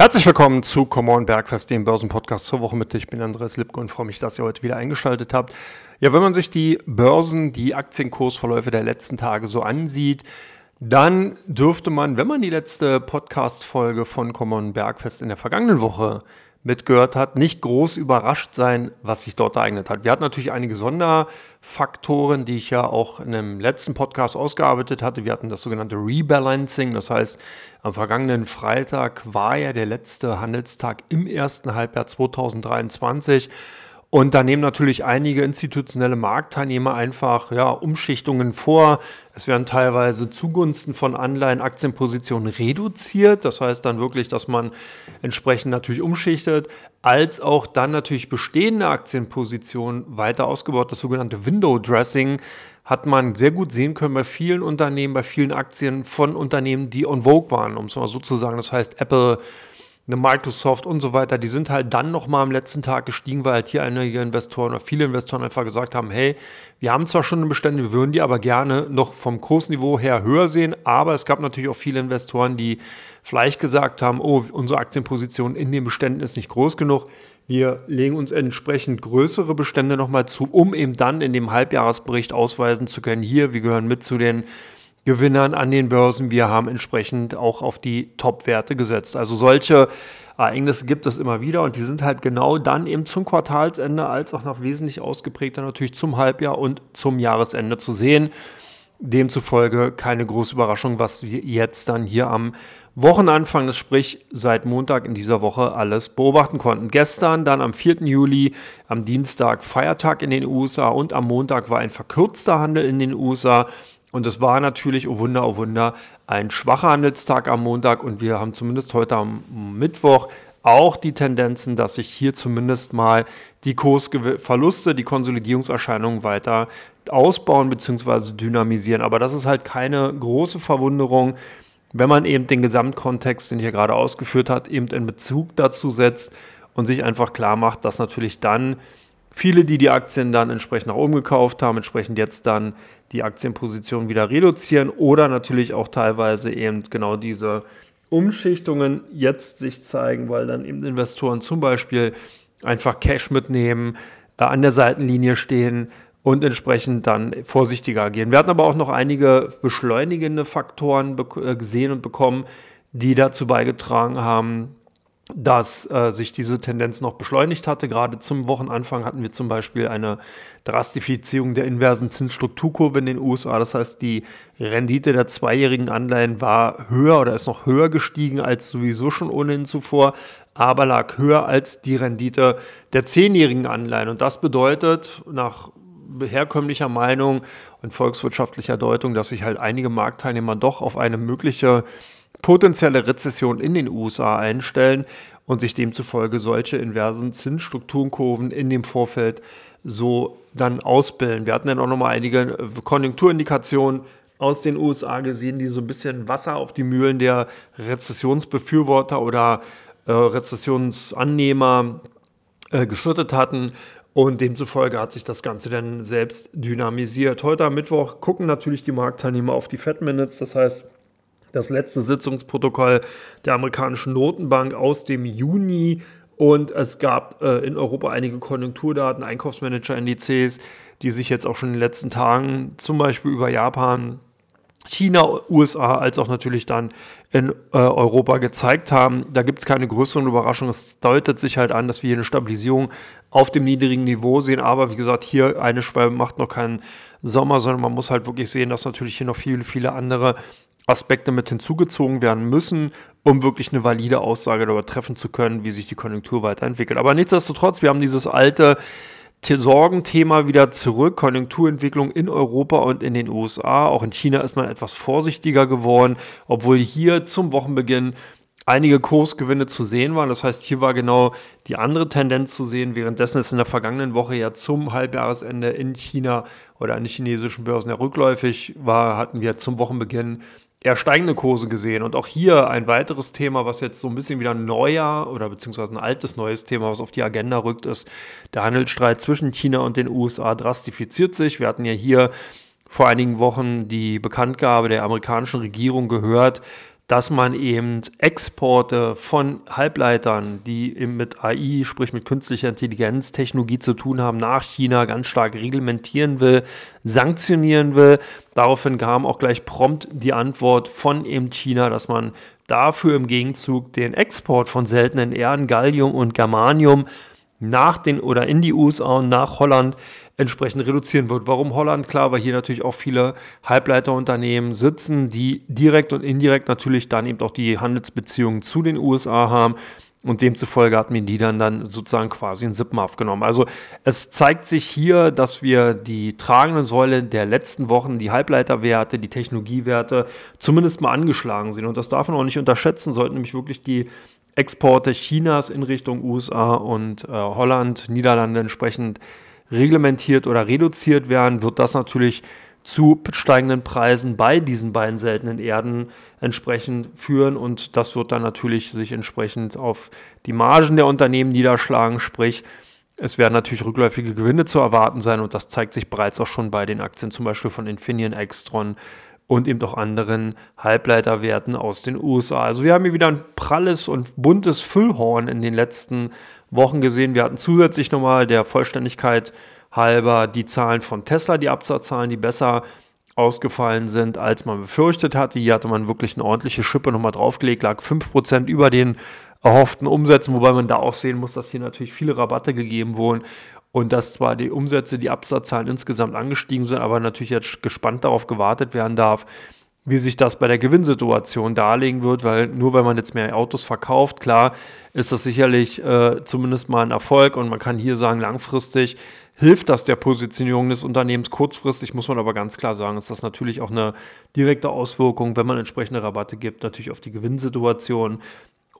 Herzlich willkommen zu Come On Bergfest, dem Börsenpodcast zur Woche mit. Ich bin Andreas Lipke und freue mich, dass ihr heute wieder eingeschaltet habt. Ja, wenn man sich die Börsen, die Aktienkursverläufe der letzten Tage so ansieht, dann dürfte man, wenn man die letzte Podcast-Folge von Come On Bergfest in der vergangenen Woche mitgehört hat, nicht groß überrascht sein, was sich dort ereignet hat. Wir hatten natürlich einige Sonderfaktoren, die ich ja auch in einem letzten Podcast ausgearbeitet hatte. Wir hatten das sogenannte Rebalancing, das heißt, am vergangenen Freitag war ja der letzte Handelstag im ersten Halbjahr 2023. Und da nehmen natürlich einige institutionelle Marktteilnehmer einfach ja, Umschichtungen vor. Es werden teilweise zugunsten von Anleihen Aktienpositionen reduziert. Das heißt dann wirklich, dass man entsprechend natürlich umschichtet, als auch dann natürlich bestehende Aktienpositionen weiter ausgebaut. Das sogenannte Window Dressing hat man sehr gut sehen können bei vielen Unternehmen, bei vielen Aktien von Unternehmen, die on vogue waren, um es mal so zu sagen. Das heißt Apple, eine Microsoft und so weiter, die sind halt dann nochmal am letzten Tag gestiegen, weil halt hier einige Investoren oder viele Investoren einfach gesagt haben, hey, wir haben zwar schon eine Bestände, wir würden die aber gerne noch vom Kursniveau her höher sehen, aber es gab natürlich auch viele Investoren, die vielleicht gesagt haben, oh, unsere Aktienposition in den Beständen ist nicht groß genug, wir legen uns entsprechend größere Bestände nochmal zu, um eben dann in dem Halbjahresbericht ausweisen zu können, hier, wir gehören mit zu den Gewinnern an den Börsen. Wir haben entsprechend auch auf die Top-Werte gesetzt. Also solche Ereignisse gibt es immer wieder und die sind halt genau dann eben zum Quartalsende als auch noch wesentlich ausgeprägter natürlich zum Halbjahr und zum Jahresende zu sehen. Demzufolge keine große Überraschung, was wir jetzt dann hier am Wochenanfang, sprich seit Montag in dieser Woche alles beobachten konnten. Gestern dann am 4. Juli, am Dienstag Feiertag in den USA und am Montag war ein verkürzter Handel in den USA. Und es war natürlich, oh Wunder, oh Wunder, ein schwacher Handelstag am Montag und wir haben zumindest heute am Mittwoch auch die Tendenzen, dass sich hier zumindest mal die Kursverluste, die Konsolidierungserscheinungen weiter ausbauen bzw. dynamisieren. Aber das ist halt keine große Verwunderung, wenn man eben den Gesamtkontext, den ich hier gerade ausgeführt habe, eben in Bezug dazu setzt und sich einfach klar macht, dass natürlich dann viele, die die Aktien dann entsprechend nach oben gekauft haben, entsprechend jetzt dann die Aktienposition wieder reduzieren oder natürlich auch teilweise eben genau diese Umschichtungen jetzt sich zeigen, weil dann eben Investoren zum Beispiel einfach Cash mitnehmen, äh, an der Seitenlinie stehen und entsprechend dann vorsichtiger agieren. Wir hatten aber auch noch einige beschleunigende Faktoren äh, gesehen und bekommen, die dazu beigetragen haben, dass äh, sich diese Tendenz noch beschleunigt hatte. Gerade zum Wochenanfang hatten wir zum Beispiel eine Drastifizierung der inversen Zinsstrukturkurve in den USA. Das heißt, die Rendite der zweijährigen Anleihen war höher oder ist noch höher gestiegen als sowieso schon ohnehin zuvor, aber lag höher als die Rendite der zehnjährigen Anleihen. Und das bedeutet nach herkömmlicher Meinung und volkswirtschaftlicher Deutung, dass sich halt einige Marktteilnehmer doch auf eine mögliche potenzielle Rezession in den USA einstellen und sich demzufolge solche inversen Zinsstrukturkurven in dem Vorfeld so dann ausbilden. Wir hatten dann auch nochmal einige äh, Konjunkturindikationen aus den USA gesehen, die so ein bisschen Wasser auf die Mühlen der Rezessionsbefürworter oder äh, Rezessionsannehmer äh, geschüttet hatten. Und demzufolge hat sich das Ganze dann selbst dynamisiert. Heute am Mittwoch gucken natürlich die Marktteilnehmer auf die Fed Minutes. Das heißt, das letzte Sitzungsprotokoll der amerikanischen Notenbank aus dem Juni. Und es gab äh, in Europa einige Konjunkturdaten, Einkaufsmanager-Indizes, die sich jetzt auch schon in den letzten Tagen zum Beispiel über Japan, China, USA als auch natürlich dann in äh, Europa gezeigt haben. Da gibt es keine größeren Überraschungen. Es deutet sich halt an, dass wir hier eine Stabilisierung auf dem niedrigen Niveau sehen. Aber wie gesagt, hier eine Schwalbe macht noch keinen Sommer, sondern man muss halt wirklich sehen, dass natürlich hier noch viele, viele andere Aspekte mit hinzugezogen werden müssen, um wirklich eine valide Aussage darüber treffen zu können, wie sich die Konjunktur weiterentwickelt. Aber nichtsdestotrotz, wir haben dieses alte Sorgenthema wieder zurück, Konjunkturentwicklung in Europa und in den USA. Auch in China ist man etwas vorsichtiger geworden, obwohl hier zum Wochenbeginn einige Kursgewinne zu sehen waren. Das heißt, hier war genau die andere Tendenz zu sehen, währenddessen es in der vergangenen Woche ja zum Halbjahresende in China oder an den chinesischen Börsen ja rückläufig war, hatten wir zum Wochenbeginn eher steigende Kurse gesehen. Und auch hier ein weiteres Thema, was jetzt so ein bisschen wieder ein neuer oder beziehungsweise ein altes neues Thema, was auf die Agenda rückt, ist, der Handelsstreit zwischen China und den USA drastifiziert sich. Wir hatten ja hier vor einigen Wochen die Bekanntgabe der amerikanischen Regierung gehört, dass man eben Exporte von Halbleitern, die eben mit AI, sprich mit künstlicher Intelligenz, Technologie zu tun haben, nach China ganz stark reglementieren will, sanktionieren will. Daraufhin kam auch gleich prompt die Antwort von eben China, dass man dafür im Gegenzug den Export von seltenen Erden, Gallium und Germanium nach den oder in die USA und nach Holland entsprechend reduzieren wird. Warum Holland? Klar, weil hier natürlich auch viele Halbleiterunternehmen sitzen, die direkt und indirekt natürlich dann eben auch die Handelsbeziehungen zu den USA haben. Und demzufolge hat mir die dann, dann sozusagen quasi in Sippen aufgenommen. Also es zeigt sich hier, dass wir die tragende Säule der letzten Wochen, die Halbleiterwerte, die Technologiewerte, zumindest mal angeschlagen sind. Und das darf man auch nicht unterschätzen, sollten nämlich wirklich die Exporte Chinas in Richtung USA und äh, Holland, Niederlande entsprechend reglementiert oder reduziert werden, wird das natürlich zu steigenden Preisen bei diesen beiden seltenen Erden entsprechend führen. Und das wird dann natürlich sich entsprechend auf die Margen der Unternehmen niederschlagen, sprich es werden natürlich rückläufige Gewinne zu erwarten sein. Und das zeigt sich bereits auch schon bei den Aktien zum Beispiel von Infineon, Extron und eben auch anderen Halbleiterwerten aus den USA. Also wir haben hier wieder ein pralles und buntes Füllhorn in den letzten Wochen gesehen. Wir hatten zusätzlich nochmal der Vollständigkeit halber die Zahlen von Tesla, die Absatzzahlen, die besser ausgefallen sind, als man befürchtet hatte. Hier hatte man wirklich eine ordentliche Schippe nochmal draufgelegt, lag 5% über den erhofften Umsätzen, wobei man da auch sehen muss, dass hier natürlich viele Rabatte gegeben wurden und dass zwar die Umsätze, die Absatzzahlen insgesamt angestiegen sind, aber natürlich jetzt gespannt darauf gewartet werden darf, wie sich das bei der Gewinnsituation darlegen wird, weil nur wenn man jetzt mehr Autos verkauft, klar, ist das sicherlich äh, zumindest mal ein Erfolg und man kann hier sagen, langfristig hilft das der Positionierung des Unternehmens. Kurzfristig muss man aber ganz klar sagen, ist das natürlich auch eine direkte Auswirkung, wenn man entsprechende Rabatte gibt, natürlich auf die Gewinnsituation.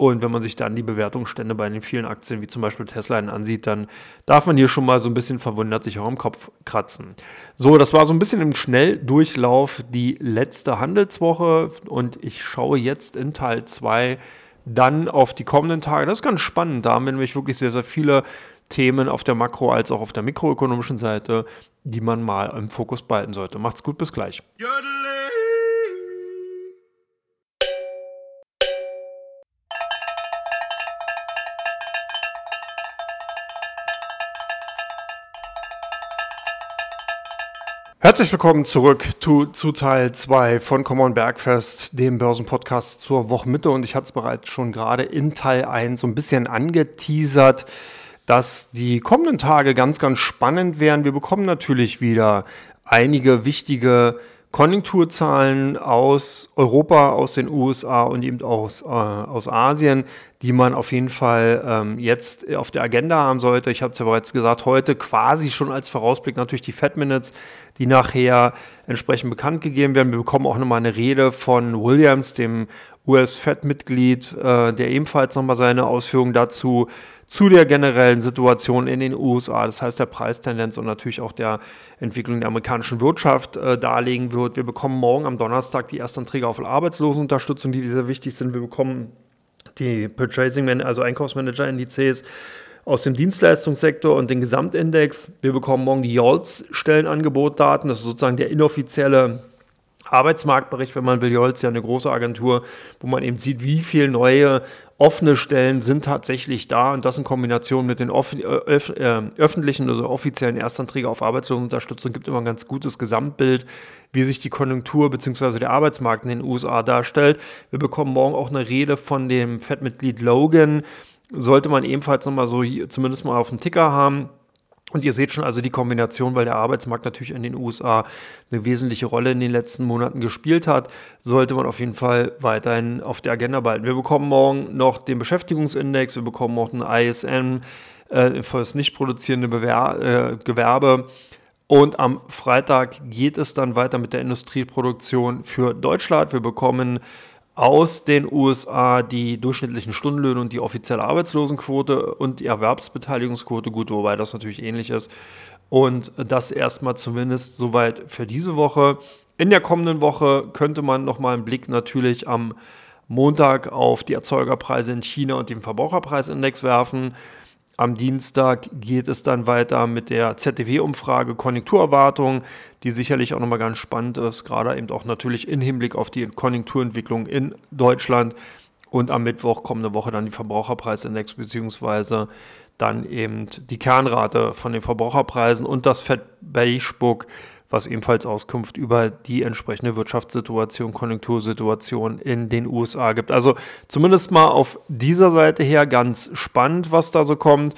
Und wenn man sich dann die Bewertungsstände bei den vielen Aktien, wie zum Beispiel Tesla, ansieht, dann darf man hier schon mal so ein bisschen verwundert sich auch im Kopf kratzen. So, das war so ein bisschen im Schnelldurchlauf die letzte Handelswoche und ich schaue jetzt in Teil 2 dann auf die kommenden Tage. Das ist ganz spannend. Da haben wir nämlich wirklich sehr, sehr viele Themen auf der Makro- als auch auf der mikroökonomischen Seite, die man mal im Fokus behalten sollte. Macht's gut, bis gleich. Herzlich willkommen zurück zu, zu Teil 2 von Common Bergfest, dem Börsenpodcast zur Wochenmitte. Und ich hatte es bereits schon gerade in Teil 1 so ein bisschen angeteasert dass die kommenden Tage ganz, ganz spannend werden. Wir bekommen natürlich wieder einige wichtige Konjunkturzahlen aus Europa, aus den USA und eben aus, äh, aus Asien, die man auf jeden Fall ähm, jetzt auf der Agenda haben sollte. Ich habe es ja bereits gesagt, heute quasi schon als Vorausblick natürlich die Fed Minutes, die nachher entsprechend bekannt gegeben werden. Wir bekommen auch nochmal eine Rede von Williams, dem US-Fed-Mitglied, äh, der ebenfalls nochmal seine Ausführungen dazu zu der generellen Situation in den USA, das heißt der Preistendenz und natürlich auch der Entwicklung der amerikanischen Wirtschaft äh, darlegen wird. Wir bekommen morgen am Donnerstag die ersten Anträge auf Arbeitslosenunterstützung, die sehr wichtig sind. Wir bekommen die Purchasing, also Einkaufsmanager-Indizes aus dem Dienstleistungssektor und den Gesamtindex. Wir bekommen morgen die JOLTS-Stellenangebotdaten, das ist sozusagen der inoffizielle Arbeitsmarktbericht, wenn man will. Jolz ja eine große Agentur, wo man eben sieht, wie viele neue offene Stellen sind tatsächlich da und das in Kombination mit den öf öf äh, öffentlichen oder also offiziellen Erstanträgen auf Arbeitslosenunterstützung gibt immer ein ganz gutes Gesamtbild, wie sich die Konjunktur bzw. der Arbeitsmarkt in den USA darstellt. Wir bekommen morgen auch eine Rede von dem FED-Mitglied Logan. Sollte man ebenfalls nochmal so hier, zumindest mal auf dem Ticker haben und ihr seht schon also die Kombination, weil der Arbeitsmarkt natürlich in den USA eine wesentliche Rolle in den letzten Monaten gespielt hat, sollte man auf jeden Fall weiterhin auf der Agenda behalten. Wir bekommen morgen noch den Beschäftigungsindex, wir bekommen auch einen ISN äh, für das nicht produzierende Bewer äh, Gewerbe. Und am Freitag geht es dann weiter mit der Industrieproduktion für Deutschland. Wir bekommen aus den USA die durchschnittlichen Stundenlöhne und die offizielle Arbeitslosenquote und die Erwerbsbeteiligungsquote, gut, wobei das natürlich ähnlich ist. Und das erstmal zumindest soweit für diese Woche. In der kommenden Woche könnte man nochmal einen Blick natürlich am Montag auf die Erzeugerpreise in China und den Verbraucherpreisindex werfen. Am Dienstag geht es dann weiter mit der ZDW-Umfrage Konjunkturerwartung, die sicherlich auch nochmal ganz spannend ist, gerade eben auch natürlich im Hinblick auf die Konjunkturentwicklung in Deutschland. Und am Mittwoch kommende Woche dann die Verbraucherpreisindex beziehungsweise dann eben die Kernrate von den Verbraucherpreisen und das Fed Beige Book, was ebenfalls Auskunft über die entsprechende Wirtschaftssituation, Konjunktursituation in den USA gibt. Also zumindest mal auf dieser Seite her ganz spannend, was da so kommt.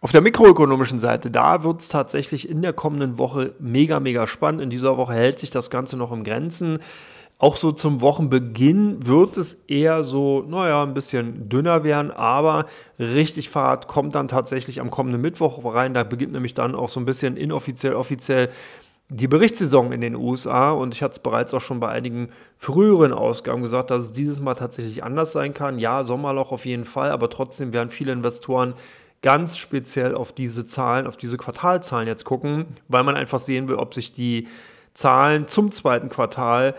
Auf der mikroökonomischen Seite, da wird es tatsächlich in der kommenden Woche mega, mega spannend. In dieser Woche hält sich das Ganze noch im Grenzen. Auch so zum Wochenbeginn wird es eher so, naja, ein bisschen dünner werden, aber richtig Fahrt kommt dann tatsächlich am kommenden Mittwoch rein. Da beginnt nämlich dann auch so ein bisschen inoffiziell, offiziell die Berichtssaison in den USA. Und ich hatte es bereits auch schon bei einigen früheren Ausgaben gesagt, dass es dieses Mal tatsächlich anders sein kann. Ja, Sommerloch auf jeden Fall, aber trotzdem werden viele Investoren ganz speziell auf diese Zahlen, auf diese Quartalzahlen jetzt gucken, weil man einfach sehen will, ob sich die Zahlen zum zweiten Quartal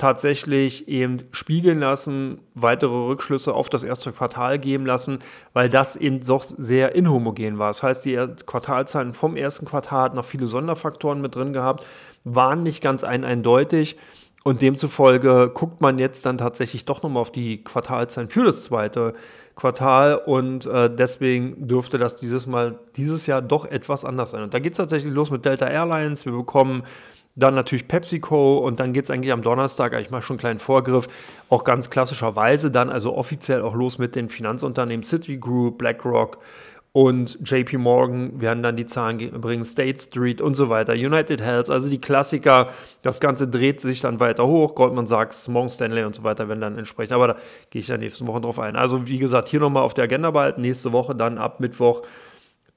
tatsächlich eben spiegeln lassen, weitere Rückschlüsse auf das erste Quartal geben lassen, weil das eben doch sehr inhomogen war. Das heißt, die Quartalzahlen vom ersten Quartal hatten noch viele Sonderfaktoren mit drin gehabt, waren nicht ganz ein eindeutig. Und demzufolge guckt man jetzt dann tatsächlich doch nochmal auf die Quartalzahlen für das zweite Quartal und äh, deswegen dürfte das dieses Mal, dieses Jahr doch etwas anders sein. Und da geht es tatsächlich los mit Delta Airlines. Wir bekommen dann natürlich PepsiCo und dann geht es eigentlich am Donnerstag, ich mache schon einen kleinen Vorgriff, auch ganz klassischerweise dann also offiziell auch los mit den Finanzunternehmen Citigroup, BlackRock und JP Morgan werden dann die Zahlen bringen, State Street und so weiter, United Health, also die Klassiker. Das Ganze dreht sich dann weiter hoch. Goldman Sachs, Morgan Stanley und so weiter werden dann entsprechend. Aber da gehe ich dann nächste Woche drauf ein. Also wie gesagt, hier nochmal auf der Agenda behalten. Nächste Woche dann ab Mittwoch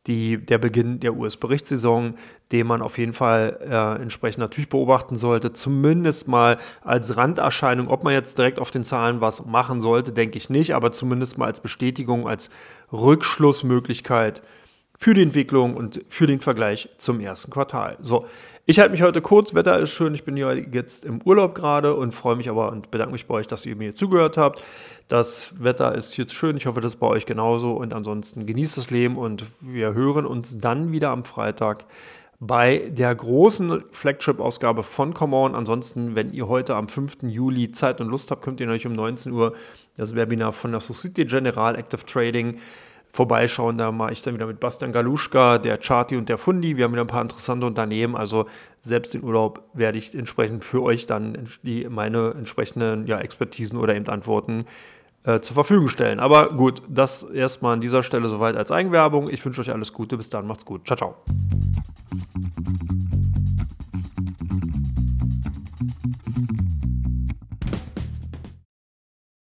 die, der Beginn der US-Berichtssaison, den man auf jeden Fall äh, entsprechend natürlich beobachten sollte. Zumindest mal als Randerscheinung, ob man jetzt direkt auf den Zahlen was machen sollte, denke ich nicht, aber zumindest mal als Bestätigung, als Rückschlussmöglichkeit für die Entwicklung und für den Vergleich zum ersten Quartal. So, ich halte mich heute kurz, Wetter ist schön, ich bin ja jetzt im Urlaub gerade und freue mich aber und bedanke mich bei euch, dass ihr mir zugehört habt. Das Wetter ist jetzt schön, ich hoffe, das ist bei euch genauso und ansonsten genießt das Leben und wir hören uns dann wieder am Freitag bei der großen Flagship-Ausgabe von Come On. Ansonsten, wenn ihr heute am 5. Juli Zeit und Lust habt, könnt ihr euch um 19 Uhr das Webinar von der Societe General Active Trading vorbeischauen. Da mache ich dann wieder mit Bastian Galuschka, der Charty und der Fundi. Wir haben wieder ein paar interessante Unternehmen. Also selbst in Urlaub werde ich entsprechend für euch dann die, meine entsprechenden ja, Expertisen oder eben Antworten äh, zur Verfügung stellen. Aber gut, das erstmal an dieser Stelle soweit als Eigenwerbung. Ich wünsche euch alles Gute. Bis dann, macht's gut. Ciao, ciao.